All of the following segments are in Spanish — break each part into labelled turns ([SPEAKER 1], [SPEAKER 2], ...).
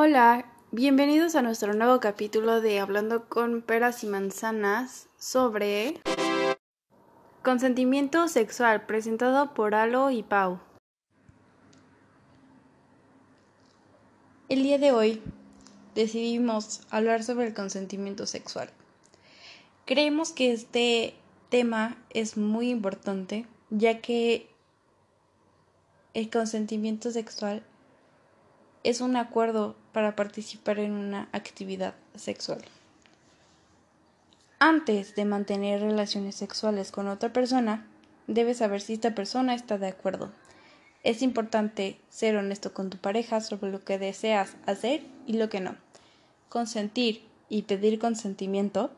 [SPEAKER 1] Hola, bienvenidos a nuestro nuevo capítulo de Hablando con peras y manzanas sobre consentimiento sexual presentado por Alo y Pau. El día de hoy decidimos hablar sobre el consentimiento sexual. Creemos que este tema es muy importante ya que el consentimiento sexual es un acuerdo para participar en una actividad sexual. Antes de mantener relaciones sexuales con otra persona, debes saber si esta persona está de acuerdo. Es importante ser honesto con tu pareja sobre lo que deseas hacer y lo que no. Consentir y pedir consentimiento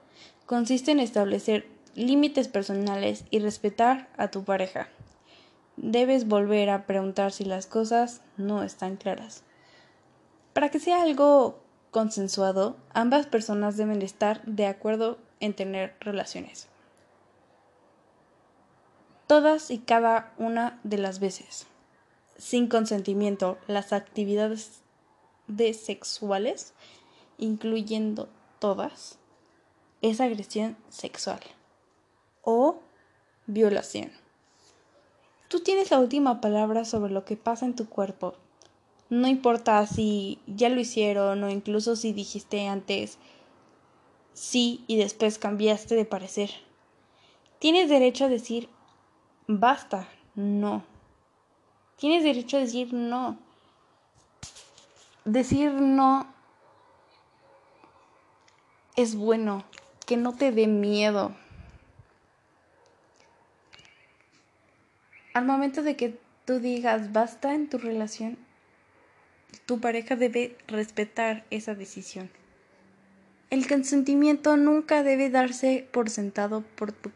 [SPEAKER 1] consiste en establecer límites personales y respetar a tu pareja. Debes volver a preguntar si las cosas no están claras. Para que sea algo consensuado, ambas personas deben estar de acuerdo en tener relaciones. Todas y cada una de las veces. Sin consentimiento, las actividades de sexuales, incluyendo todas, es agresión sexual o violación. Tú tienes la última palabra sobre lo que pasa en tu cuerpo no importa si ya lo hicieron o incluso si dijiste antes sí y después cambiaste de parecer. Tienes derecho a decir basta, no. Tienes derecho a decir no. Decir no es bueno, que no te dé miedo. Al momento de que tú digas basta en tu relación, tu pareja debe respetar esa decisión. El consentimiento nunca debe darse por sentado por tu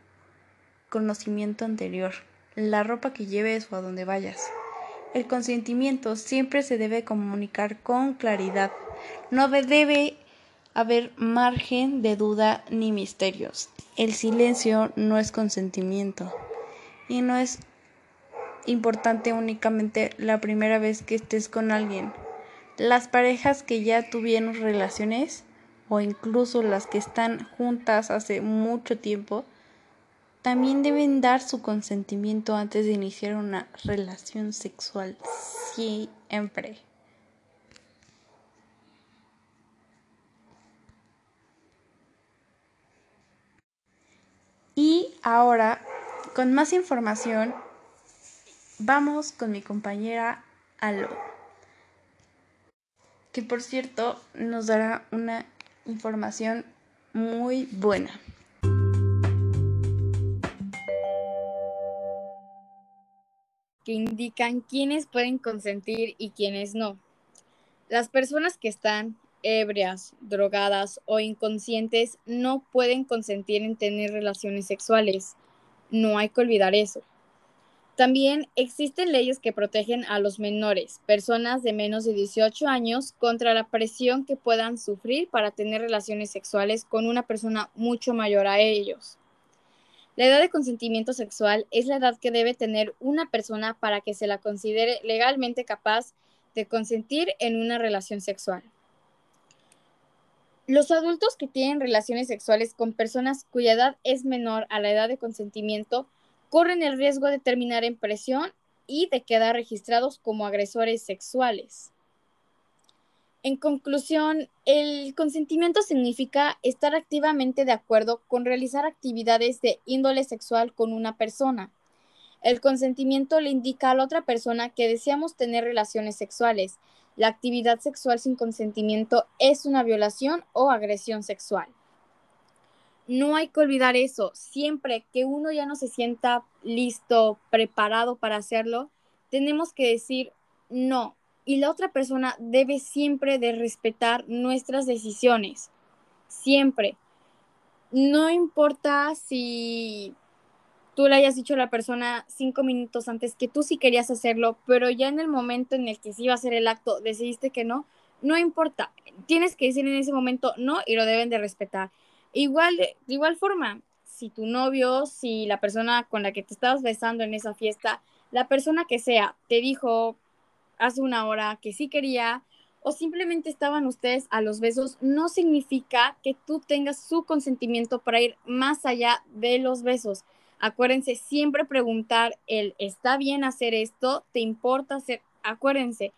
[SPEAKER 1] conocimiento anterior, la ropa que lleves o a donde vayas. El consentimiento siempre se debe comunicar con claridad. No debe haber margen de duda ni misterios. El silencio no es consentimiento y no es importante únicamente la primera vez que estés con alguien. Las parejas que ya tuvieron relaciones o incluso las que están juntas hace mucho tiempo también deben dar su consentimiento antes de iniciar una relación sexual siempre. Y ahora, con más información, vamos con mi compañera Alo que por cierto nos dará una información muy buena.
[SPEAKER 2] que indican quiénes pueden consentir y quiénes no. Las personas que están ebrias, drogadas o inconscientes no pueden consentir en tener relaciones sexuales. No hay que olvidar eso. También existen leyes que protegen a los menores, personas de menos de 18 años, contra la presión que puedan sufrir para tener relaciones sexuales con una persona mucho mayor a ellos. La edad de consentimiento sexual es la edad que debe tener una persona para que se la considere legalmente capaz de consentir en una relación sexual. Los adultos que tienen relaciones sexuales con personas cuya edad es menor a la edad de consentimiento corren el riesgo de terminar en presión y de quedar registrados como agresores sexuales. En conclusión, el consentimiento significa estar activamente de acuerdo con realizar actividades de índole sexual con una persona. El consentimiento le indica a la otra persona que deseamos tener relaciones sexuales. La actividad sexual sin consentimiento es una violación o agresión sexual no hay que olvidar eso. Siempre que uno ya no se sienta listo, preparado para hacerlo, tenemos que decir no. Y la otra persona debe siempre de respetar nuestras decisiones. Siempre. No importa si tú le hayas dicho a la persona cinco minutos antes que tú sí querías hacerlo, pero ya en el momento en el que sí iba a hacer el acto decidiste que no, no importa. Tienes que decir en ese momento no y lo deben de respetar. Igual, de igual forma, si tu novio, si la persona con la que te estabas besando en esa fiesta, la persona que sea, te dijo hace una hora que sí quería o simplemente estaban ustedes a los besos, no significa que tú tengas su consentimiento para ir más allá de los besos. Acuérdense siempre preguntar el, ¿está bien hacer esto? ¿Te importa hacer? Acuérdense,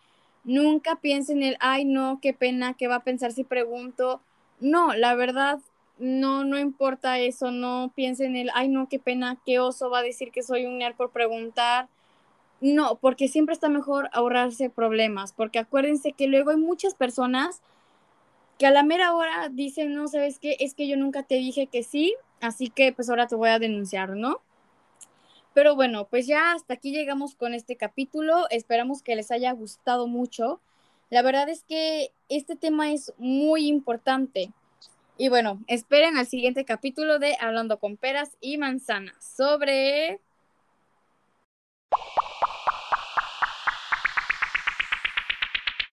[SPEAKER 2] nunca piensen el, ay no, qué pena, ¿qué va a pensar si pregunto? No, la verdad, no, no importa eso, no piensen el, ay no, qué pena, qué oso va a decir que soy un nerd por preguntar. No, porque siempre está mejor ahorrarse problemas, porque acuérdense que luego hay muchas personas que a la mera hora dicen, no, ¿sabes qué? Es que yo nunca te dije que sí, así que pues ahora te voy a denunciar, ¿no? Pero bueno, pues ya hasta aquí llegamos con este capítulo. Esperamos que les haya gustado mucho. La verdad es que este tema es muy importante. Y bueno, esperen al siguiente capítulo de Hablando con peras y manzanas sobre...